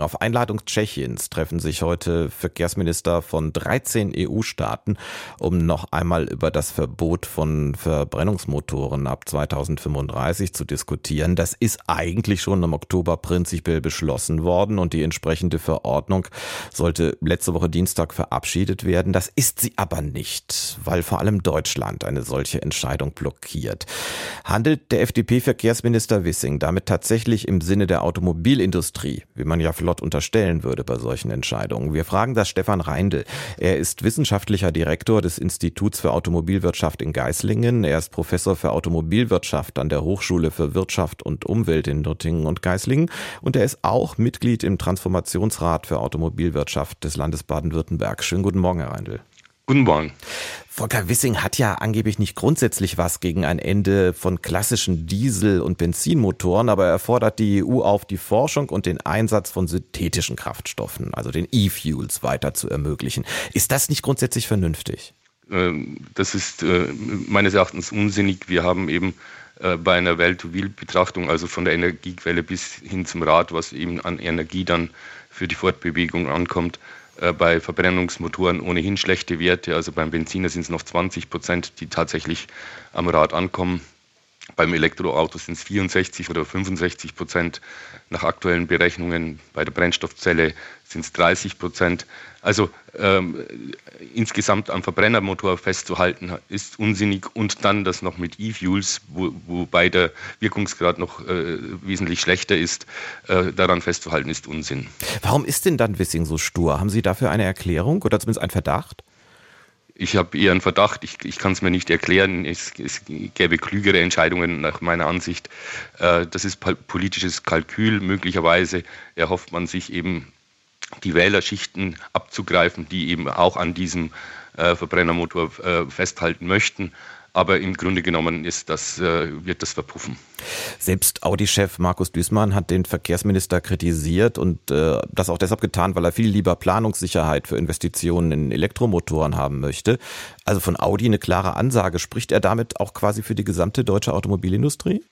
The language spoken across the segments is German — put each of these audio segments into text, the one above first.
auf Einladung Tschechiens treffen sich heute Verkehrsminister von 13 EU-Staaten, um noch einmal über das Verbot von Verbrennungsmotoren ab 2035 zu diskutieren. Das ist eigentlich schon im Oktober prinzipiell beschlossen worden und die entsprechende Verordnung sollte letzte Woche Dienstag verabschiedet werden. Das ist sie aber nicht, weil vor allem Deutschland eine solche Entscheidung blockiert. Handelt der FDP-Verkehrsminister Wissing damit tatsächlich im Sinne der Automobilindustrie, wie man ja flott unterstellen würde bei solchen Entscheidungen. Wir fragen das Stefan Reindl. Er ist wissenschaftlicher Direktor des Instituts für Automobilwirtschaft in Geislingen. Er ist Professor für Automobilwirtschaft an der Hochschule für Wirtschaft und Umwelt in Nürtingen und Geislingen. Und er ist auch Mitglied im Transformationsrat für Automobilwirtschaft des Landes Baden-Württemberg. Schönen guten Morgen, Herr Reindl. Guten Morgen. Volker Wissing hat ja angeblich nicht grundsätzlich was gegen ein Ende von klassischen Diesel- und Benzinmotoren, aber er fordert die EU auf, die Forschung und den Einsatz von synthetischen Kraftstoffen, also den E-Fuels, weiter zu ermöglichen. Ist das nicht grundsätzlich vernünftig? Ähm, das ist äh, meines Erachtens unsinnig. Wir haben eben äh, bei einer Welt-to-Wheel-Betrachtung, also von der Energiequelle bis hin zum Rad, was eben an Energie dann für die Fortbewegung ankommt, äh, bei Verbrennungsmotoren ohnehin schlechte Werte. Also beim Benziner sind es noch 20 Prozent, die tatsächlich am Rad ankommen. Beim Elektroauto sind es 64 oder 65 Prozent. Nach aktuellen Berechnungen bei der Brennstoffzelle sind es 30 Prozent. Also ähm, insgesamt am Verbrennermotor festzuhalten ist unsinnig und dann das noch mit E-Fuels, wo, wobei der Wirkungsgrad noch äh, wesentlich schlechter ist, äh, daran festzuhalten ist Unsinn. Warum ist denn dann Wissing so stur? Haben Sie dafür eine Erklärung oder zumindest einen Verdacht? Ich habe eher einen Verdacht, ich, ich kann es mir nicht erklären. Es, es, gäbe klügere Entscheidungen nach meiner Ansicht. Äh, das ist politisches Kalkül. Möglicherweise erhofft man sich eben die Wählerschichten abzugreifen, die eben auch an diesem äh, Verbrennermotor äh, festhalten möchten. Aber im Grunde genommen ist das, äh, wird das verpuffen. Selbst Audi-Chef Markus Düßmann hat den Verkehrsminister kritisiert und äh, das auch deshalb getan, weil er viel lieber Planungssicherheit für Investitionen in Elektromotoren haben möchte. Also von Audi eine klare Ansage. Spricht er damit auch quasi für die gesamte deutsche Automobilindustrie?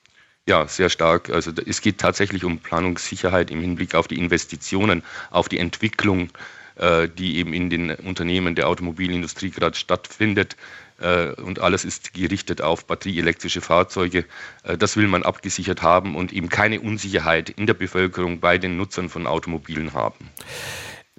Ja, sehr stark. Also es geht tatsächlich um Planungssicherheit im Hinblick auf die Investitionen, auf die Entwicklung, äh, die eben in den Unternehmen der Automobilindustrie gerade stattfindet. Äh, und alles ist gerichtet auf batterieelektrische Fahrzeuge. Äh, das will man abgesichert haben und eben keine Unsicherheit in der Bevölkerung bei den Nutzern von Automobilen haben.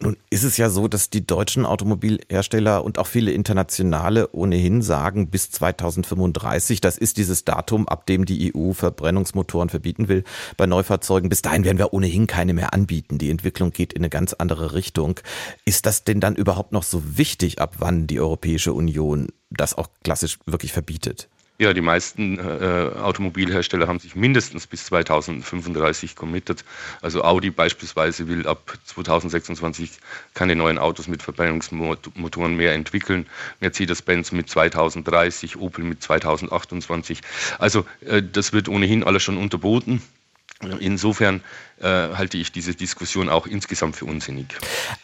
Nun ist es ja so, dass die deutschen Automobilhersteller und auch viele internationale ohnehin sagen, bis 2035, das ist dieses Datum, ab dem die EU Verbrennungsmotoren verbieten will bei Neufahrzeugen. Bis dahin werden wir ohnehin keine mehr anbieten. Die Entwicklung geht in eine ganz andere Richtung. Ist das denn dann überhaupt noch so wichtig, ab wann die Europäische Union das auch klassisch wirklich verbietet? Ja, die meisten äh, Automobilhersteller haben sich mindestens bis 2035 committed. Also Audi beispielsweise will ab 2026 keine neuen Autos mit Verbrennungsmotoren mehr entwickeln. Mercedes-Benz mit 2030, Opel mit 2028. Also äh, das wird ohnehin alles schon unterboten. Insofern äh, halte ich diese Diskussion auch insgesamt für unsinnig.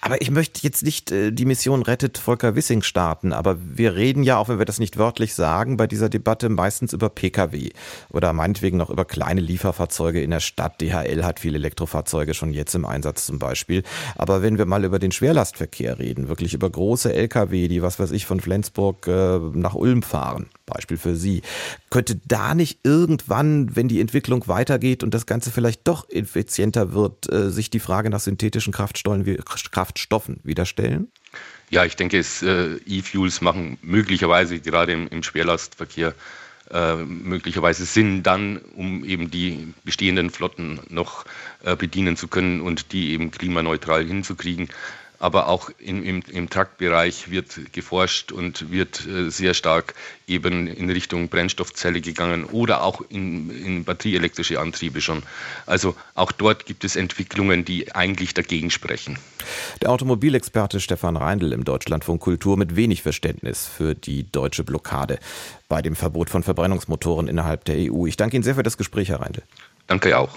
Aber ich möchte jetzt nicht äh, die Mission rettet Volker Wissing starten, aber wir reden ja, auch wenn wir das nicht wörtlich sagen, bei dieser Debatte meistens über Pkw oder meinetwegen noch über kleine Lieferfahrzeuge in der Stadt. DHL hat viele Elektrofahrzeuge schon jetzt im Einsatz zum Beispiel. Aber wenn wir mal über den Schwerlastverkehr reden, wirklich über große Lkw, die was weiß ich von Flensburg äh, nach Ulm fahren, Beispiel für Sie, könnte da nicht irgendwann, wenn die Entwicklung weitergeht und das Ganze vielleicht doch effizienter wird, äh, sich die Frage nach synthetischen Kraftstoffen wieder stellen? Ja, ich denke, äh, E-Fuels machen möglicherweise gerade im, im Schwerlastverkehr äh, möglicherweise Sinn dann, um eben die bestehenden Flotten noch äh, bedienen zu können und die eben klimaneutral hinzukriegen aber auch im, im, im Truckbereich wird geforscht und wird äh, sehr stark eben in Richtung Brennstoffzelle gegangen oder auch in, in batterieelektrische Antriebe schon. Also auch dort gibt es Entwicklungen, die eigentlich dagegen sprechen. Der Automobilexperte Stefan Reindl im Deutschlandfunk Kultur mit wenig Verständnis für die deutsche Blockade bei dem Verbot von Verbrennungsmotoren innerhalb der EU. Ich danke Ihnen sehr für das Gespräch, Herr Reindl. Danke auch.